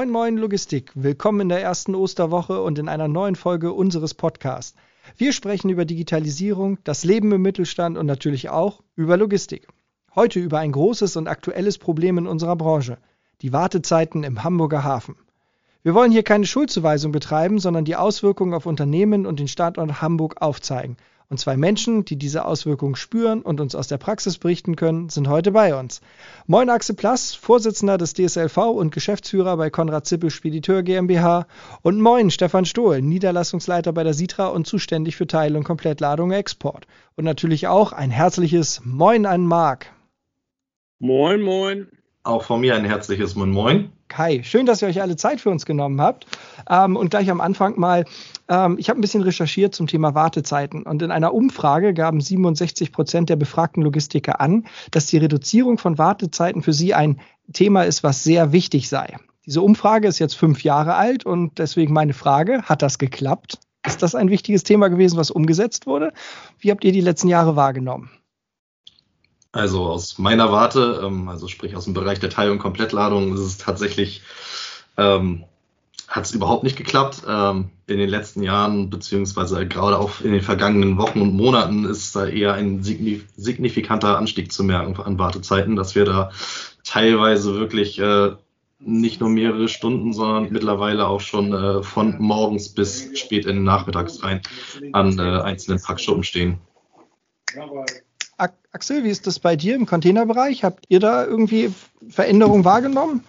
Moin Moin Logistik, willkommen in der ersten Osterwoche und in einer neuen Folge unseres Podcasts. Wir sprechen über Digitalisierung, das Leben im Mittelstand und natürlich auch über Logistik. Heute über ein großes und aktuelles Problem in unserer Branche, die Wartezeiten im Hamburger Hafen. Wir wollen hier keine Schuldzuweisung betreiben, sondern die Auswirkungen auf Unternehmen und den Standort Hamburg aufzeigen und zwei Menschen, die diese Auswirkungen spüren und uns aus der Praxis berichten können, sind heute bei uns. Moin Axel Plass, Vorsitzender des DSLV und Geschäftsführer bei Konrad Zippel Spediteur GmbH. Und moin Stefan Stohl, Niederlassungsleiter bei der Sitra und zuständig für Teil- und Komplettladung Export. Und natürlich auch ein herzliches Moin an Marc. Moin, moin. Auch von mir ein herzliches Moin Moin. Kai, schön, dass ihr euch alle Zeit für uns genommen habt. Ähm, und gleich am Anfang mal, ähm, ich habe ein bisschen recherchiert zum Thema Wartezeiten. Und in einer Umfrage gaben 67 Prozent der befragten Logistiker an, dass die Reduzierung von Wartezeiten für sie ein Thema ist, was sehr wichtig sei. Diese Umfrage ist jetzt fünf Jahre alt und deswegen meine Frage, hat das geklappt? Ist das ein wichtiges Thema gewesen, was umgesetzt wurde? Wie habt ihr die letzten Jahre wahrgenommen? Also aus meiner Warte, ähm, also sprich aus dem Bereich der Teil- und Komplettladung, ist es tatsächlich, ähm, hat es überhaupt nicht geklappt. Ähm, in den letzten Jahren, beziehungsweise gerade auch in den vergangenen Wochen und Monaten, ist da eher ein signifikanter Anstieg zu merken an Wartezeiten, dass wir da teilweise wirklich äh, nicht nur mehrere Stunden, sondern mittlerweile auch schon äh, von morgens bis spät in den Nachmittags rein an äh, einzelnen Packschuppen stehen. Axel, wie ist das bei dir im Containerbereich? Habt ihr da irgendwie Veränderungen wahrgenommen?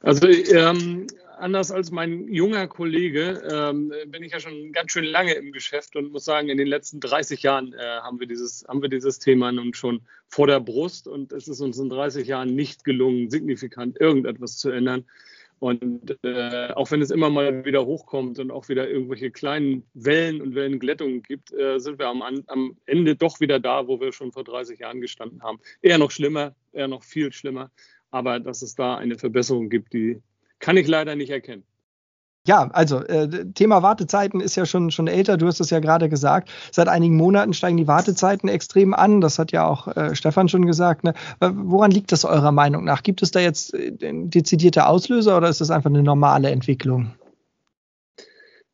Also ähm, anders als mein junger Kollege ähm, bin ich ja schon ganz schön lange im Geschäft und muss sagen, in den letzten 30 Jahren äh, haben, wir dieses, haben wir dieses Thema nun schon vor der Brust und es ist uns in 30 Jahren nicht gelungen, signifikant irgendetwas zu ändern. Und äh, auch wenn es immer mal wieder hochkommt und auch wieder irgendwelche kleinen Wellen und Wellenglättungen gibt, äh, sind wir am, am, Ende doch wieder da, wo wir schon vor 30 Jahren gestanden haben. Eher noch schlimmer, eher noch viel schlimmer. Aber dass es da eine Verbesserung gibt, die kann ich leider nicht erkennen. Ja, also äh, Thema Wartezeiten ist ja schon, schon älter. Du hast es ja gerade gesagt. Seit einigen Monaten steigen die Wartezeiten extrem an. Das hat ja auch äh, Stefan schon gesagt. Ne? Woran liegt das eurer Meinung nach? Gibt es da jetzt äh, dezidierte Auslöser oder ist das einfach eine normale Entwicklung?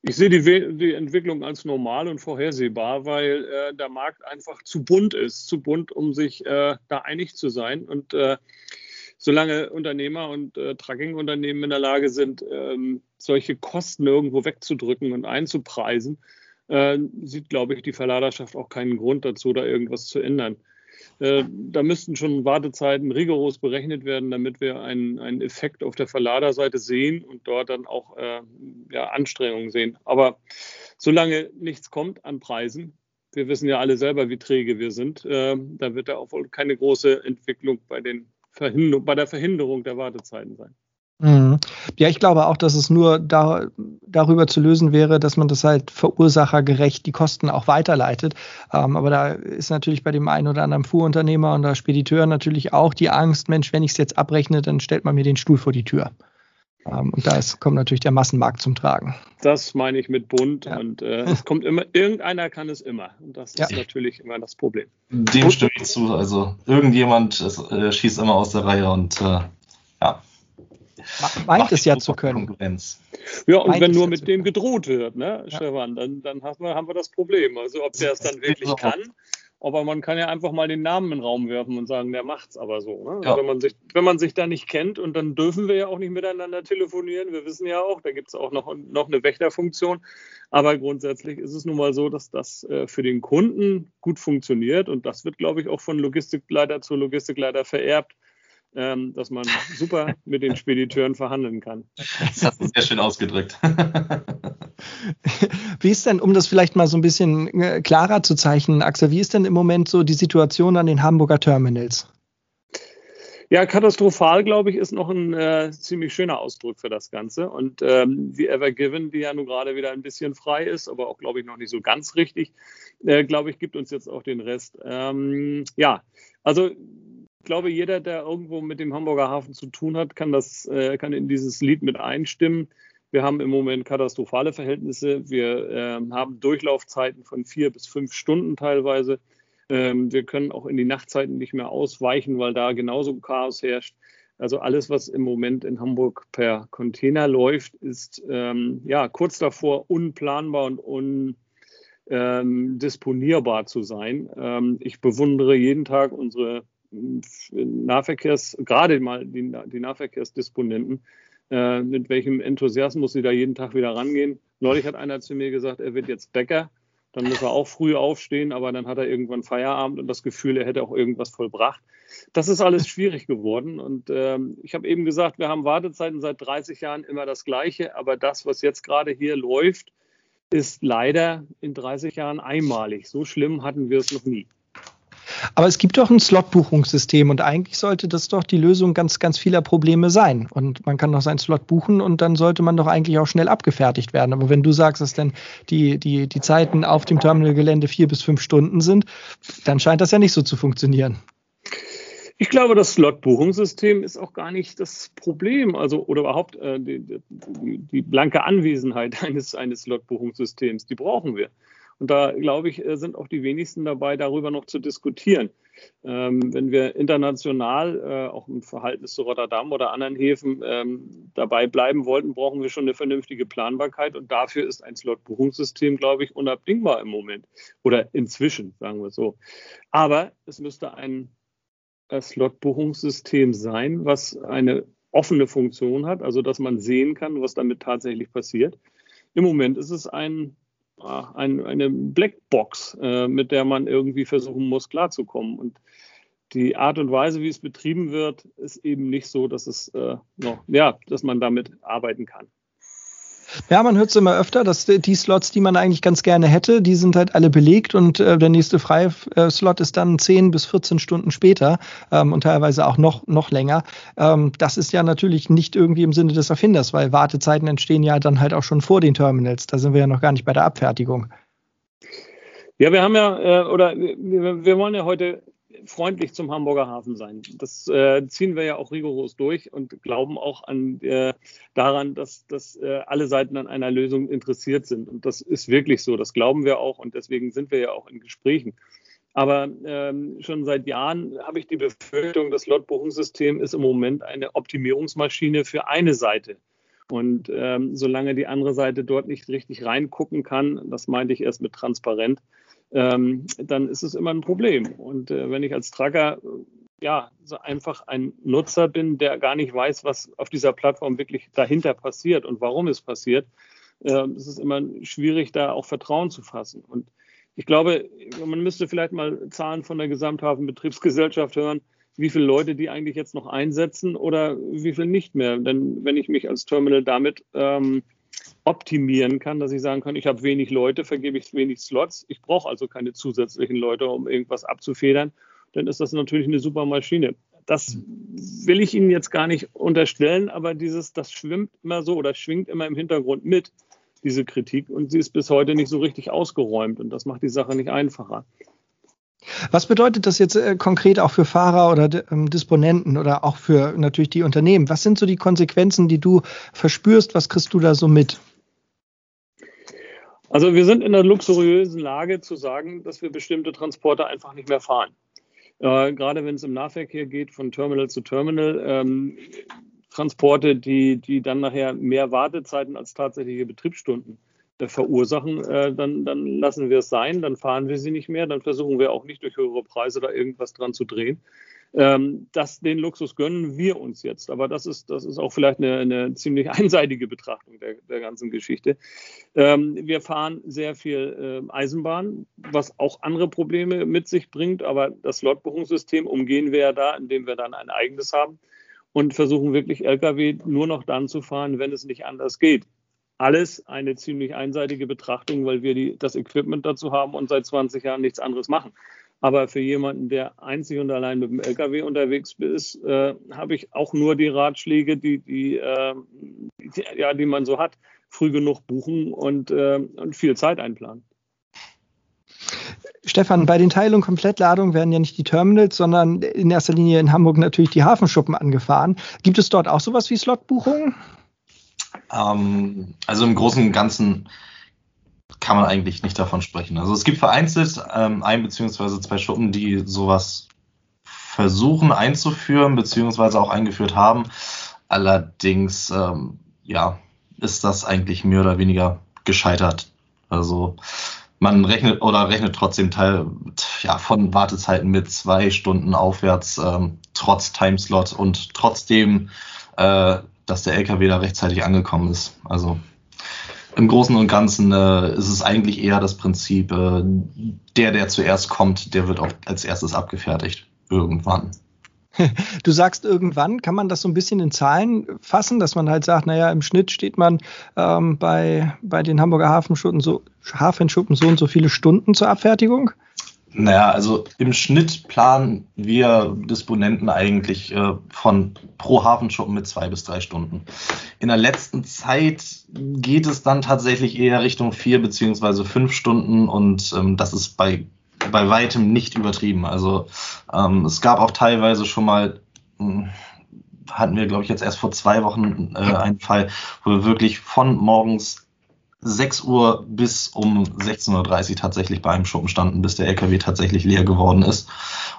Ich sehe die, die Entwicklung als normal und vorhersehbar, weil äh, der Markt einfach zu bunt ist. Zu bunt, um sich äh, da einig zu sein. Und äh, solange Unternehmer und äh, Trucking-Unternehmen in der Lage sind, ähm, solche Kosten irgendwo wegzudrücken und einzupreisen, äh, sieht, glaube ich, die Verladerschaft auch keinen Grund dazu, da irgendwas zu ändern. Äh, da müssten schon Wartezeiten rigoros berechnet werden, damit wir einen, einen Effekt auf der Verladerseite sehen und dort dann auch äh, ja, Anstrengungen sehen. Aber solange nichts kommt an Preisen, wir wissen ja alle selber, wie träge wir sind, äh, da wird da auch wohl keine große Entwicklung bei den bei der Verhinderung der Wartezeiten sein. Mhm. Ja, ich glaube auch, dass es nur da, darüber zu lösen wäre, dass man das halt verursachergerecht die Kosten auch weiterleitet. Ähm, aber da ist natürlich bei dem einen oder anderen Fuhrunternehmer und der Spediteur natürlich auch die Angst, Mensch, wenn ich es jetzt abrechne, dann stellt man mir den Stuhl vor die Tür. Ähm, und da ist, kommt natürlich der Massenmarkt zum Tragen. Das meine ich mit bunt ja. und äh, es kommt immer, irgendeiner kann es immer. Und das ja. ist natürlich immer das Problem. Dem stimme ich zu. Also irgendjemand ist, äh, schießt immer aus der Reihe und äh, ja. Meint es ja zu können. Konkurrenz. Ja, und Meint wenn nur mit dem gedroht wird, ne, ja. Stefan, dann, dann haben, wir, haben wir das Problem. Also ob der es dann wirklich kann aber man kann ja einfach mal den Namen in den Raum werfen und sagen, der macht's aber so. Ne? Ja. Wenn, man sich, wenn man sich da nicht kennt und dann dürfen wir ja auch nicht miteinander telefonieren. Wir wissen ja auch, da gibt es auch noch, noch eine Wächterfunktion. Aber grundsätzlich ist es nun mal so, dass das äh, für den Kunden gut funktioniert und das wird, glaube ich, auch von Logistikleiter zu Logistikleiter vererbt. Ähm, dass man super mit den Spediteuren verhandeln kann. Das hast du sehr schön ausgedrückt. Wie ist denn, um das vielleicht mal so ein bisschen äh, klarer zu zeichnen, Axel, wie ist denn im Moment so die Situation an den Hamburger Terminals? Ja, katastrophal, glaube ich, ist noch ein äh, ziemlich schöner Ausdruck für das Ganze. Und ähm, die Ever Given, die ja nun gerade wieder ein bisschen frei ist, aber auch, glaube ich, noch nicht so ganz richtig, äh, glaube ich, gibt uns jetzt auch den Rest. Ähm, ja, also ich glaube, jeder, der irgendwo mit dem Hamburger Hafen zu tun hat, kann das, äh, kann in dieses Lied mit einstimmen. Wir haben im Moment katastrophale Verhältnisse. Wir äh, haben Durchlaufzeiten von vier bis fünf Stunden teilweise. Ähm, wir können auch in die Nachtzeiten nicht mehr ausweichen, weil da genauso Chaos herrscht. Also alles, was im Moment in Hamburg per Container läuft, ist ähm, ja kurz davor unplanbar und undisponierbar ähm, zu sein. Ähm, ich bewundere jeden Tag unsere Nahverkehrs, gerade mal die, die Nahverkehrsdisponenten, äh, mit welchem Enthusiasmus sie da jeden Tag wieder rangehen. Neulich hat einer zu mir gesagt, er wird jetzt Bäcker. Dann muss er auch früh aufstehen, aber dann hat er irgendwann Feierabend und das Gefühl, er hätte auch irgendwas vollbracht. Das ist alles schwierig geworden. Und ähm, ich habe eben gesagt, wir haben Wartezeiten seit 30 Jahren immer das Gleiche, aber das, was jetzt gerade hier läuft, ist leider in 30 Jahren einmalig. So schlimm hatten wir es noch nie. Aber es gibt doch ein Slot-Buchungssystem und eigentlich sollte das doch die Lösung ganz, ganz vieler Probleme sein. Und man kann doch seinen Slot buchen und dann sollte man doch eigentlich auch schnell abgefertigt werden. Aber wenn du sagst, dass denn die, die, die Zeiten auf dem Terminalgelände vier bis fünf Stunden sind, dann scheint das ja nicht so zu funktionieren. Ich glaube, das Slot-Buchungssystem ist auch gar nicht das Problem, also oder überhaupt äh, die, die, blanke Anwesenheit eines, eines Slot-Buchungssystems, die brauchen wir. Und da, glaube ich, äh, sind auch die wenigsten dabei, darüber noch zu diskutieren. Ähm, wenn wir international, äh, auch im Verhältnis zu Rotterdam oder anderen Häfen, ähm, dabei bleiben wollten, brauchen wir schon eine vernünftige Planbarkeit. Und dafür ist ein Slot-Buchungssystem, glaube ich, unabdingbar im Moment. Oder inzwischen, sagen wir so. Aber es müsste ein Slot-Buchungssystem sein, was eine offene Funktion hat, also dass man sehen kann, was damit tatsächlich passiert. Im Moment ist es ein ein, eine Blackbox, äh, mit der man irgendwie versuchen muss, klarzukommen. Und die Art und Weise, wie es betrieben wird, ist eben nicht so, dass es äh, noch, ja, dass man damit arbeiten kann. Ja, man hört es immer öfter, dass die Slots, die man eigentlich ganz gerne hätte, die sind halt alle belegt und äh, der nächste freie äh, Slot ist dann 10 bis 14 Stunden später ähm, und teilweise auch noch, noch länger. Ähm, das ist ja natürlich nicht irgendwie im Sinne des Erfinders, weil Wartezeiten entstehen ja dann halt auch schon vor den Terminals. Da sind wir ja noch gar nicht bei der Abfertigung. Ja, wir haben ja, äh, oder wir, wir wollen ja heute freundlich zum Hamburger Hafen sein. Das äh, ziehen wir ja auch rigoros durch und glauben auch an, äh, daran, dass, dass äh, alle Seiten an einer Lösung interessiert sind. Und das ist wirklich so. Das glauben wir auch und deswegen sind wir ja auch in Gesprächen. Aber ähm, schon seit Jahren habe ich die Befürchtung, das Lotbuchungssystem ist im Moment eine Optimierungsmaschine für eine Seite. Und ähm, solange die andere Seite dort nicht richtig reingucken kann, das meinte ich erst mit transparent, ähm, dann ist es immer ein Problem. Und äh, wenn ich als Tracker ja so einfach ein Nutzer bin, der gar nicht weiß, was auf dieser Plattform wirklich dahinter passiert und warum es passiert, äh, ist es immer schwierig, da auch Vertrauen zu fassen. Und ich glaube, man müsste vielleicht mal Zahlen von der Gesamthafenbetriebsgesellschaft hören, wie viele Leute die eigentlich jetzt noch einsetzen oder wie viel nicht mehr. Denn wenn ich mich als Terminal damit ähm, optimieren kann, dass ich sagen kann, ich habe wenig Leute, vergebe ich wenig Slots, ich brauche also keine zusätzlichen Leute, um irgendwas abzufedern, dann ist das natürlich eine super Maschine. Das will ich Ihnen jetzt gar nicht unterstellen, aber dieses, das schwimmt immer so oder schwingt immer im Hintergrund mit, diese Kritik, und sie ist bis heute nicht so richtig ausgeräumt und das macht die Sache nicht einfacher. Was bedeutet das jetzt äh, konkret auch für Fahrer oder ähm, Disponenten oder auch für natürlich die Unternehmen? Was sind so die Konsequenzen, die du verspürst? Was kriegst du da so mit? Also wir sind in der luxuriösen Lage zu sagen, dass wir bestimmte Transporte einfach nicht mehr fahren. Äh, gerade wenn es im Nahverkehr geht, von Terminal zu Terminal, ähm, Transporte, die, die dann nachher mehr Wartezeiten als tatsächliche Betriebsstunden äh, verursachen, äh, dann, dann lassen wir es sein, dann fahren wir sie nicht mehr, dann versuchen wir auch nicht durch höhere Preise da irgendwas dran zu drehen. Ähm, das, den Luxus gönnen wir uns jetzt. Aber das ist, das ist auch vielleicht eine, eine ziemlich einseitige Betrachtung der, der ganzen Geschichte. Ähm, wir fahren sehr viel äh, Eisenbahn, was auch andere Probleme mit sich bringt. Aber das Slotbuchungssystem umgehen wir ja da, indem wir dann ein eigenes haben und versuchen wirklich Lkw nur noch dann zu fahren, wenn es nicht anders geht. Alles eine ziemlich einseitige Betrachtung, weil wir die, das Equipment dazu haben und seit 20 Jahren nichts anderes machen. Aber für jemanden, der einzig und allein mit dem LKW unterwegs ist, äh, habe ich auch nur die Ratschläge, die, die, äh, die, ja, die man so hat. Früh genug buchen und, äh, und viel Zeit einplanen. Stefan, bei den Teil- und Komplettladungen werden ja nicht die Terminals, sondern in erster Linie in Hamburg natürlich die Hafenschuppen angefahren. Gibt es dort auch sowas wie Slotbuchungen? Ähm, also im Großen und Ganzen kann man eigentlich nicht davon sprechen. Also es gibt vereinzelt ähm, ein beziehungsweise zwei Schuppen, die sowas versuchen einzuführen, beziehungsweise auch eingeführt haben. Allerdings, ähm, ja, ist das eigentlich mehr oder weniger gescheitert. Also man rechnet oder rechnet trotzdem Teil ja, von Wartezeiten mit zwei Stunden aufwärts, ähm, trotz Timeslot und trotzdem, äh, dass der LKW da rechtzeitig angekommen ist. Also im Großen und Ganzen äh, ist es eigentlich eher das Prinzip, äh, der, der zuerst kommt, der wird auch als erstes abgefertigt. Irgendwann. Du sagst irgendwann, kann man das so ein bisschen in Zahlen fassen, dass man halt sagt, naja, im Schnitt steht man ähm, bei, bei den Hamburger Hafenschuppen so, Hafenschuppen so und so viele Stunden zur Abfertigung? Naja, also im Schnitt planen wir Disponenten eigentlich äh, von pro Hafenschuppen mit zwei bis drei Stunden. In der letzten Zeit geht es dann tatsächlich eher Richtung vier beziehungsweise fünf Stunden und ähm, das ist bei, bei weitem nicht übertrieben. Also ähm, es gab auch teilweise schon mal, hm, hatten wir glaube ich jetzt erst vor zwei Wochen äh, einen Fall, wo wir wirklich von morgens 6 Uhr bis um 16.30 Uhr tatsächlich bei einem Schuppen standen, bis der LKW tatsächlich leer geworden ist.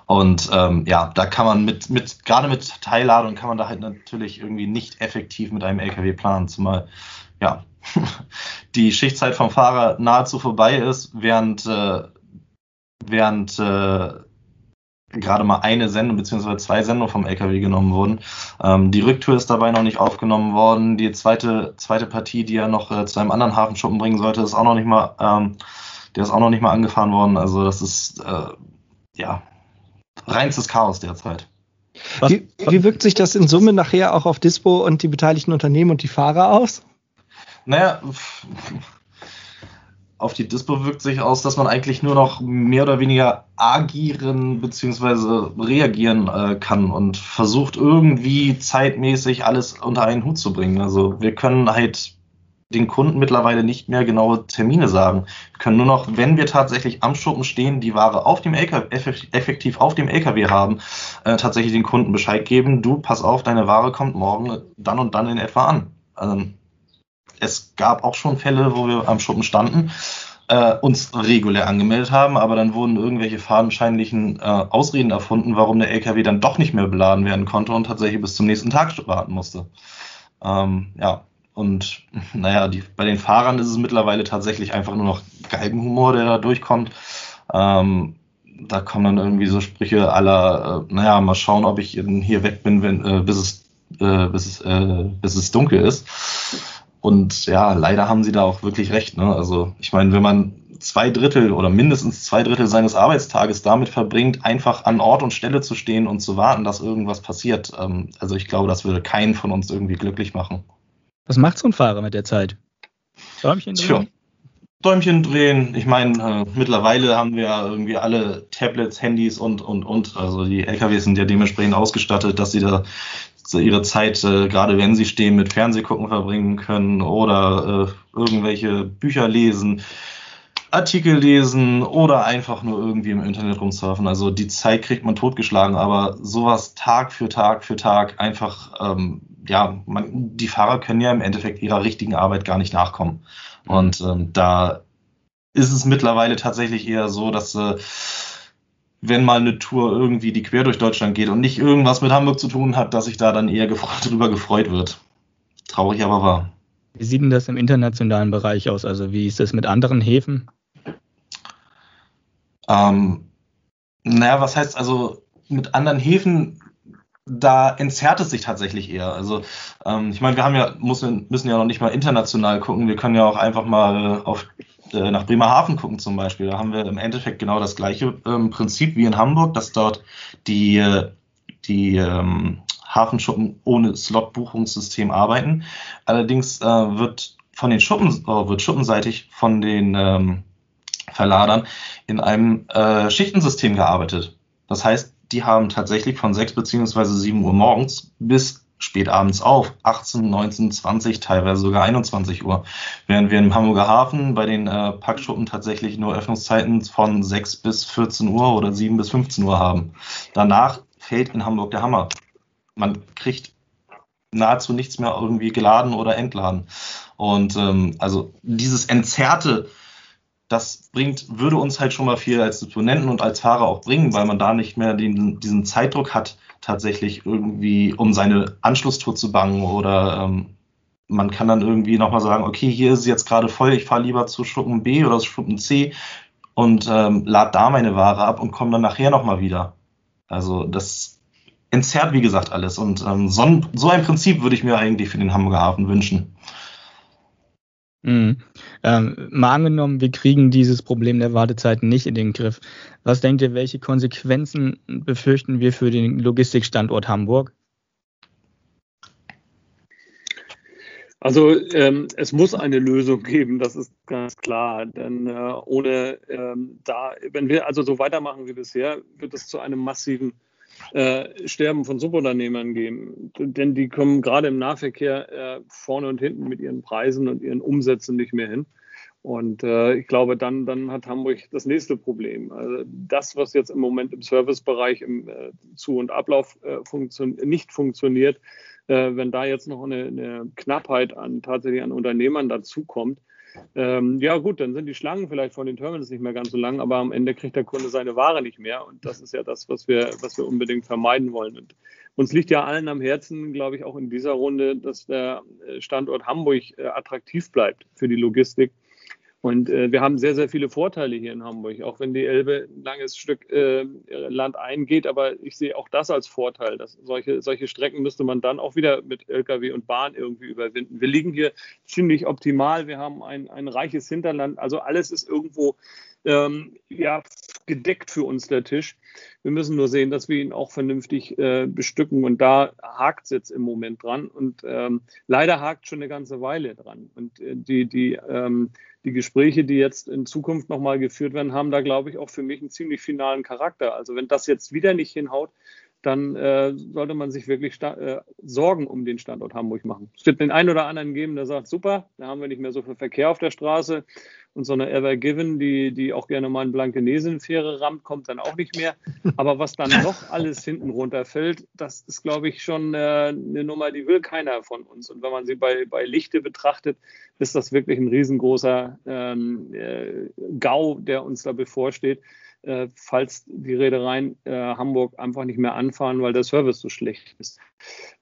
Und ähm, ja, da kann man mit, mit, gerade mit Teilladung kann man da halt natürlich irgendwie nicht effektiv mit einem LKW planen, zumal ja die Schichtzeit vom Fahrer nahezu vorbei ist, während, äh, während äh, gerade mal eine Sendung beziehungsweise zwei Sendungen vom LKW genommen wurden. Ähm, die Rücktour ist dabei noch nicht aufgenommen worden. Die zweite, zweite Partie, die er noch äh, zu einem anderen Hafenschuppen bringen sollte, ist auch noch nicht mal, ähm, der ist auch noch nicht mal angefahren worden. Also das ist äh, ja reinstes Chaos derzeit. Wie, wie wirkt sich das in Summe nachher auch auf Dispo und die beteiligten Unternehmen und die Fahrer aus? Naja, auf die Dispo wirkt sich aus, dass man eigentlich nur noch mehr oder weniger agieren bzw. reagieren äh, kann und versucht irgendwie zeitmäßig alles unter einen Hut zu bringen. Also wir können halt den Kunden mittlerweile nicht mehr genaue Termine sagen. Wir können nur noch, wenn wir tatsächlich am Schuppen stehen, die Ware auf dem LKW, effektiv auf dem LKW haben, äh, tatsächlich den Kunden Bescheid geben, du, pass auf, deine Ware kommt morgen dann und dann in etwa an. Ähm, es gab auch schon Fälle, wo wir am Schuppen standen, äh, uns regulär angemeldet haben, aber dann wurden irgendwelche fadenscheinlichen äh, Ausreden erfunden, warum der LKW dann doch nicht mehr beladen werden konnte und tatsächlich bis zum nächsten Tag warten musste. Ähm, ja, und naja, die, bei den Fahrern ist es mittlerweile tatsächlich einfach nur noch Geigenhumor, der da durchkommt. Ähm, da kommen dann irgendwie so Sprüche aller, äh, naja, mal schauen, ob ich hier weg bin, wenn, äh, bis, es, äh, bis, es, äh, bis es dunkel ist. Und ja, leider haben sie da auch wirklich recht. Ne? Also ich meine, wenn man zwei Drittel oder mindestens zwei Drittel seines Arbeitstages damit verbringt, einfach an Ort und Stelle zu stehen und zu warten, dass irgendwas passiert. Ähm, also ich glaube, das würde keinen von uns irgendwie glücklich machen. Was macht so ein Fahrer mit der Zeit? Däumchen drehen? Tja. Däumchen drehen. Ich meine, äh, mittlerweile haben wir ja irgendwie alle Tablets, Handys und, und, und. Also die LKWs sind ja dementsprechend ausgestattet, dass sie da ihre Zeit, äh, gerade wenn sie stehen, mit Fernsehgucken verbringen können oder äh, irgendwelche Bücher lesen, Artikel lesen oder einfach nur irgendwie im Internet rumsurfen. Also die Zeit kriegt man totgeschlagen, aber sowas Tag für Tag für Tag einfach, ähm, ja, man, die Fahrer können ja im Endeffekt ihrer richtigen Arbeit gar nicht nachkommen. Und ähm, da ist es mittlerweile tatsächlich eher so, dass äh, wenn mal eine Tour irgendwie die quer durch Deutschland geht und nicht irgendwas mit Hamburg zu tun hat, dass sich da dann eher drüber gefreut wird. Traurig aber wahr. Wie sieht denn das im internationalen Bereich aus? Also wie ist das mit anderen Häfen? Ähm, naja, was heißt also mit anderen Häfen? Da entzerrt es sich tatsächlich eher. Also ähm, ich meine, wir haben ja müssen, müssen ja noch nicht mal international gucken. Wir können ja auch einfach mal auf äh, nach Bremerhaven gucken zum Beispiel, da haben wir im Endeffekt genau das gleiche ähm, Prinzip wie in Hamburg, dass dort die, die ähm, Hafenschuppen ohne Slot-Buchungssystem arbeiten. Allerdings äh, wird von den Schuppen, äh, wird schuppenseitig von den ähm, Verladern in einem äh, Schichtensystem gearbeitet. Das heißt, die haben tatsächlich von 6 beziehungsweise 7 Uhr morgens bis spät abends auf, 18, 19, 20, teilweise sogar 21 Uhr. Während wir im Hamburger Hafen bei den äh, Packschuppen tatsächlich nur Öffnungszeiten von 6 bis 14 Uhr oder 7 bis 15 Uhr haben. Danach fällt in Hamburg der Hammer. Man kriegt nahezu nichts mehr irgendwie geladen oder entladen. Und ähm, also dieses entzerrte das bringt, würde uns halt schon mal viel als Disponenten und als Fahrer auch bringen, weil man da nicht mehr den, diesen Zeitdruck hat, tatsächlich irgendwie um seine Anschlusstour zu bangen oder ähm, man kann dann irgendwie nochmal sagen, okay, hier ist es jetzt gerade voll, ich fahre lieber zu Schuppen B oder zu Schuppen C und ähm, lad da meine Ware ab und komme dann nachher nochmal wieder. Also das entzerrt, wie gesagt, alles. Und ähm, so, so ein Prinzip würde ich mir eigentlich für den Hamburger Hafen wünschen. Mhm. Ähm, mal angenommen, wir kriegen dieses Problem der Wartezeiten nicht in den Griff. Was denkt ihr, welche Konsequenzen befürchten wir für den Logistikstandort Hamburg? Also ähm, es muss eine Lösung geben, das ist ganz klar. Denn äh, ohne ähm, da, wenn wir also so weitermachen wie bisher, wird es zu einem massiven äh, Sterben von Subunternehmern geben. Denn die kommen gerade im Nahverkehr äh, vorne und hinten mit ihren Preisen und ihren Umsätzen nicht mehr hin. Und äh, ich glaube, dann, dann hat Hamburg das nächste Problem. Also das, was jetzt im Moment im Servicebereich im äh, Zu- und Ablauf äh, funktio nicht funktioniert, äh, wenn da jetzt noch eine, eine Knappheit an tatsächlich an Unternehmern dazukommt, ähm, ja gut, dann sind die Schlangen vielleicht von den Terminals nicht mehr ganz so lang, aber am Ende kriegt der Kunde seine Ware nicht mehr und das ist ja das, was wir, was wir unbedingt vermeiden wollen. Und uns liegt ja allen am Herzen, glaube ich, auch in dieser Runde, dass der Standort Hamburg äh, attraktiv bleibt für die Logistik und äh, wir haben sehr, sehr viele Vorteile hier in Hamburg, auch wenn die Elbe ein langes Stück äh, Land eingeht. Aber ich sehe auch das als Vorteil. Dass solche, solche Strecken müsste man dann auch wieder mit Lkw und Bahn irgendwie überwinden. Wir liegen hier ziemlich optimal. Wir haben ein, ein reiches Hinterland. Also alles ist irgendwo ähm, ja, gedeckt für uns, der Tisch. Wir müssen nur sehen, dass wir ihn auch vernünftig äh, bestücken. Und da hakt es jetzt im Moment dran. Und ähm, leider hakt schon eine ganze Weile dran. Und äh, die, die ähm, die Gespräche, die jetzt in Zukunft nochmal geführt werden, haben da, glaube ich, auch für mich einen ziemlich finalen Charakter. Also wenn das jetzt wieder nicht hinhaut, dann äh, sollte man sich wirklich äh, Sorgen um den Standort Hamburg machen. Es wird den einen oder anderen geben, der sagt, super, da haben wir nicht mehr so viel Verkehr auf der Straße und so eine Ever Given, die, die auch gerne mal in Blankenesen-Fähre rammt, kommt dann auch nicht mehr. Aber was dann noch alles hinten runterfällt, das ist, glaube ich, schon äh, eine Nummer, die will keiner von uns. Und wenn man sie bei, bei Lichte betrachtet, ist das wirklich ein riesengroßer ähm, äh, GAU, der uns da bevorsteht äh, falls die Reedereien äh, Hamburg einfach nicht mehr anfahren, weil der Service so schlecht ist.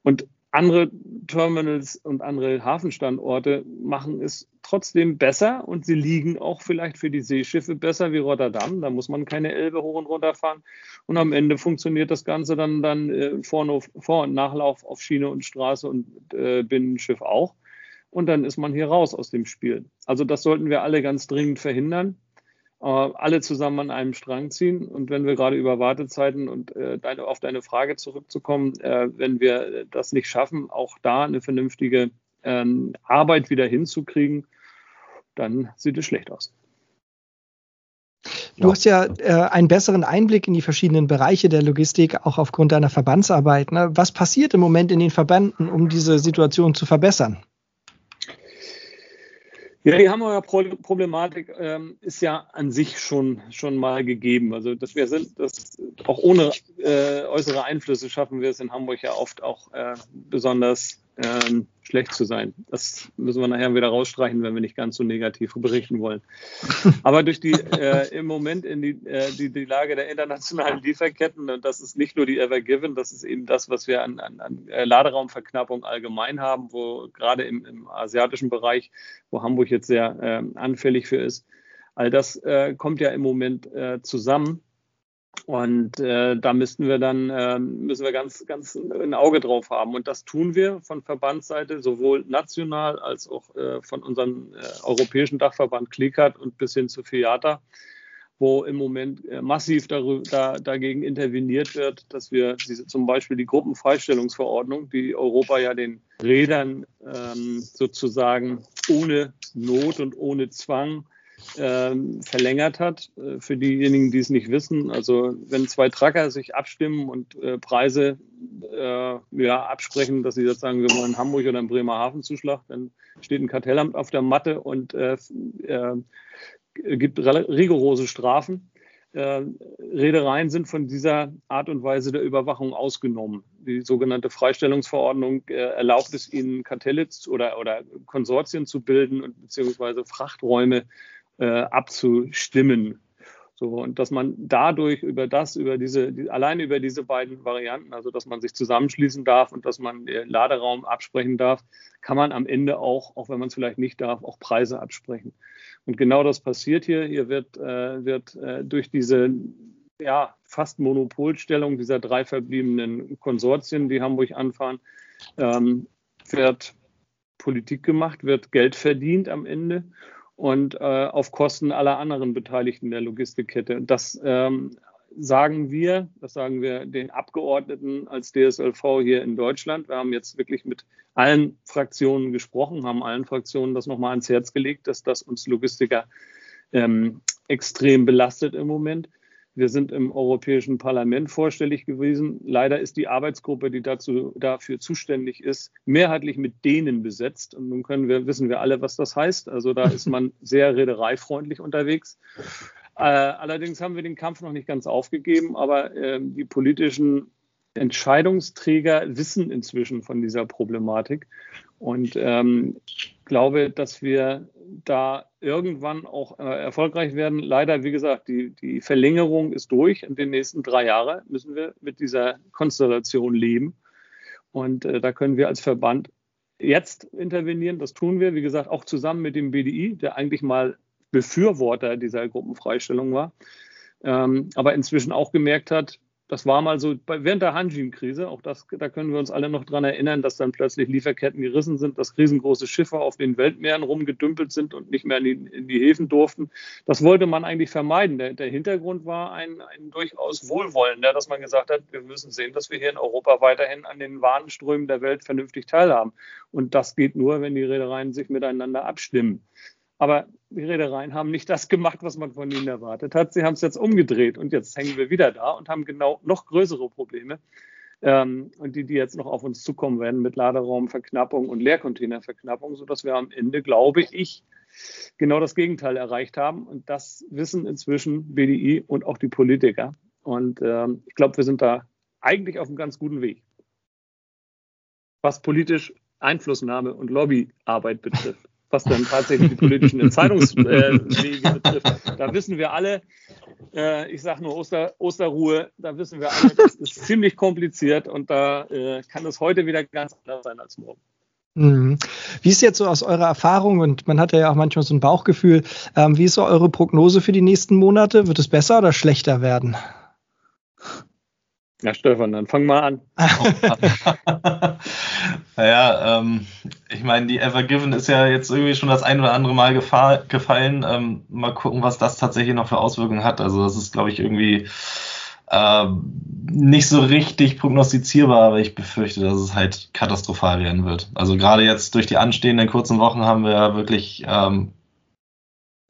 Und andere Terminals und andere Hafenstandorte machen es trotzdem besser und sie liegen auch vielleicht für die Seeschiffe besser wie Rotterdam. Da muss man keine Elbe hoch und runter fahren. Und am Ende funktioniert das Ganze dann, dann äh, Vor-, und Nachlauf auf Schiene und Straße und äh, Binnenschiff auch. Und dann ist man hier raus aus dem Spiel. Also das sollten wir alle ganz dringend verhindern. Äh, alle zusammen an einem Strang ziehen. Und wenn wir gerade über Wartezeiten und äh, deine, auf deine Frage zurückzukommen, äh, wenn wir das nicht schaffen, auch da eine vernünftige ähm, Arbeit wieder hinzukriegen, dann sieht es schlecht aus. Du hast ja äh, einen besseren Einblick in die verschiedenen Bereiche der Logistik, auch aufgrund deiner Verbandsarbeit. Ne? Was passiert im Moment in den Verbänden, um diese Situation zu verbessern? Ja, die Hamburger Problematik ähm, ist ja an sich schon, schon mal gegeben. Also, dass wir sind, dass auch ohne äh, äußere Einflüsse schaffen wir es in Hamburg ja oft auch äh, besonders ähm, schlecht zu sein. Das müssen wir nachher wieder rausstreichen, wenn wir nicht ganz so negativ berichten wollen. Aber durch die äh, im Moment in die, äh, die, die Lage der internationalen Lieferketten, und das ist nicht nur die Ever Given, das ist eben das, was wir an, an, an äh, Laderaumverknappung allgemein haben, wo gerade im, im asiatischen Bereich, wo Hamburg jetzt sehr äh, anfällig für ist, all das äh, kommt ja im Moment äh, zusammen. Und äh, da müssten wir dann, äh, müssen wir ganz, ganz ein Auge drauf haben. Und das tun wir von Verbandsseite, sowohl national als auch äh, von unserem äh, europäischen Dachverband Klickert und bis hin zu FIATA, wo im Moment äh, massiv darüber, da, dagegen interveniert wird, dass wir diese, zum Beispiel die Gruppenfreistellungsverordnung, die Europa ja den Rädern ähm, sozusagen ohne Not und ohne Zwang ähm, verlängert hat. Äh, für diejenigen, die es nicht wissen, also wenn zwei Tracker sich abstimmen und äh, Preise äh, ja, absprechen, dass sie jetzt sagen, wir wollen Hamburg oder einen Bremerhaven Zuschlag, dann steht ein Kartellamt auf der Matte und äh, äh, gibt rigorose Strafen. Äh, Reedereien sind von dieser Art und Weise der Überwachung ausgenommen. Die sogenannte Freistellungsverordnung äh, erlaubt es ihnen, Kartelle oder, oder Konsortien zu bilden und beziehungsweise Frachträume äh, abzustimmen. So, und dass man dadurch über das, über diese, die, alleine über diese beiden Varianten, also dass man sich zusammenschließen darf und dass man den Laderaum absprechen darf, kann man am Ende auch, auch wenn man es vielleicht nicht darf, auch Preise absprechen. Und genau das passiert hier. Hier wird, äh, wird äh, durch diese ja, fast Monopolstellung dieser drei verbliebenen Konsortien, die Hamburg anfahren, ähm, wird Politik gemacht, wird Geld verdient am Ende und äh, auf Kosten aller anderen Beteiligten der Logistikkette. Das ähm, sagen wir, das sagen wir den Abgeordneten als DSLV hier in Deutschland. Wir haben jetzt wirklich mit allen Fraktionen gesprochen, haben allen Fraktionen das nochmal ans Herz gelegt, dass das uns Logistiker ähm, extrem belastet im Moment. Wir sind im Europäischen Parlament vorstellig gewesen. Leider ist die Arbeitsgruppe, die dazu, dafür zuständig ist, mehrheitlich mit denen besetzt. Und nun können wir, wissen wir alle, was das heißt. Also da ist man sehr reedereifreundlich unterwegs. Äh, allerdings haben wir den Kampf noch nicht ganz aufgegeben, aber äh, die politischen Entscheidungsträger wissen inzwischen von dieser Problematik. Und ähm, glaube, dass wir da irgendwann auch äh, erfolgreich werden. Leider, wie gesagt, die, die Verlängerung ist durch. In den nächsten drei Jahren müssen wir mit dieser Konstellation leben. Und äh, da können wir als Verband jetzt intervenieren. Das tun wir, wie gesagt, auch zusammen mit dem BDI, der eigentlich mal Befürworter dieser Gruppenfreistellung war. Ähm, aber inzwischen auch gemerkt hat, das war mal so während der Hanjin-Krise, auch das, da können wir uns alle noch dran erinnern, dass dann plötzlich Lieferketten gerissen sind, dass riesengroße Schiffe auf den Weltmeeren rumgedümpelt sind und nicht mehr in die, in die Häfen durften. Das wollte man eigentlich vermeiden. Der, der Hintergrund war ein, ein, durchaus wohlwollender, dass man gesagt hat, wir müssen sehen, dass wir hier in Europa weiterhin an den Warenströmen der Welt vernünftig teilhaben. Und das geht nur, wenn die Reedereien sich miteinander abstimmen. Aber die Reedereien haben nicht das gemacht, was man von ihnen erwartet hat. Sie haben es jetzt umgedreht und jetzt hängen wir wieder da und haben genau noch größere Probleme. Ähm, und die, die jetzt noch auf uns zukommen werden mit Laderaumverknappung und Leercontainerverknappung, sodass wir am Ende, glaube ich, genau das Gegenteil erreicht haben. Und das wissen inzwischen BDI und auch die Politiker. Und ähm, ich glaube, wir sind da eigentlich auf einem ganz guten Weg. Was politisch Einflussnahme und Lobbyarbeit betrifft was dann tatsächlich die politischen Entscheidungswege betrifft. Da wissen wir alle, äh, ich sage nur Oster, Osterruhe, da wissen wir alle, das ist ziemlich kompliziert und da äh, kann es heute wieder ganz anders sein als morgen. Mhm. Wie ist jetzt so aus eurer Erfahrung und man hat ja auch manchmal so ein Bauchgefühl, ähm, wie ist so eure Prognose für die nächsten Monate? Wird es besser oder schlechter werden? Ja, Stefan, dann fang mal an. naja, ähm, ich meine, die Ever Given ist ja jetzt irgendwie schon das ein oder andere Mal gefallen. Ähm, mal gucken, was das tatsächlich noch für Auswirkungen hat. Also das ist, glaube ich, irgendwie äh, nicht so richtig prognostizierbar, aber ich befürchte, dass es halt katastrophal werden wird. Also gerade jetzt durch die anstehenden kurzen Wochen haben wir ja wirklich ähm,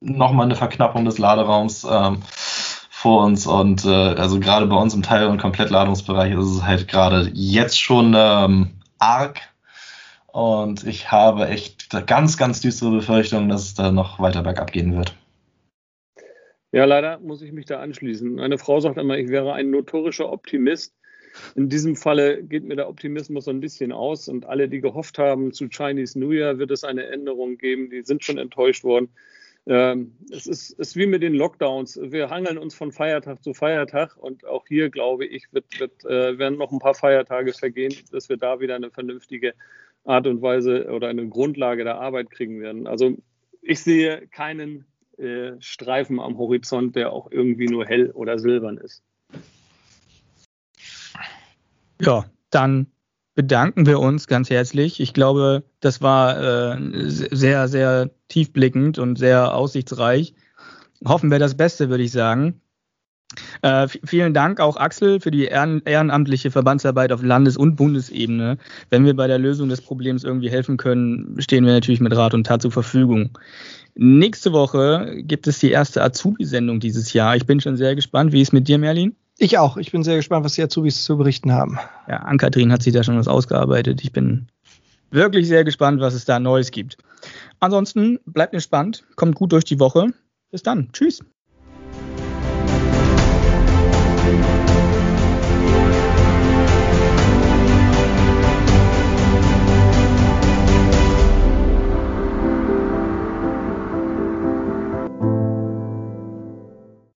nochmal eine Verknappung des Laderaums. Ähm, vor uns und äh, also gerade bei uns im Teil- und Komplettladungsbereich ist es halt gerade jetzt schon ähm, arg und ich habe echt ganz, ganz düstere Befürchtungen, dass es da noch weiter bergab gehen wird. Ja, leider muss ich mich da anschließen. Meine Frau sagt immer, ich wäre ein notorischer Optimist. In diesem Falle geht mir der Optimismus so ein bisschen aus und alle, die gehofft haben, zu Chinese New Year wird es eine Änderung geben, die sind schon enttäuscht worden. Ähm, es ist, ist, wie mit den Lockdowns. Wir hangeln uns von Feiertag zu Feiertag und auch hier, glaube ich, wird, wird, äh, werden noch ein paar Feiertage vergehen, dass wir da wieder eine vernünftige Art und Weise oder eine Grundlage der Arbeit kriegen werden. Also ich sehe keinen äh, Streifen am Horizont, der auch irgendwie nur hell oder silbern ist. Ja, dann bedanken wir uns ganz herzlich. Ich glaube, das war äh, sehr, sehr tiefblickend und sehr aussichtsreich. Hoffen wir das Beste, würde ich sagen. Äh, vielen Dank auch Axel für die ehrenamtliche Verbandsarbeit auf Landes- und Bundesebene. Wenn wir bei der Lösung des Problems irgendwie helfen können, stehen wir natürlich mit Rat und Tat zur Verfügung. Nächste Woche gibt es die erste Azubi-Sendung dieses Jahr. Ich bin schon sehr gespannt. Wie ist mit dir, Merlin? Ich auch. Ich bin sehr gespannt, was die Azubis zu berichten haben. Ja, Ann-Kathrin hat sich da schon was ausgearbeitet. Ich bin wirklich sehr gespannt, was es da Neues gibt. Ansonsten bleibt entspannt, kommt gut durch die Woche. Bis dann. Tschüss.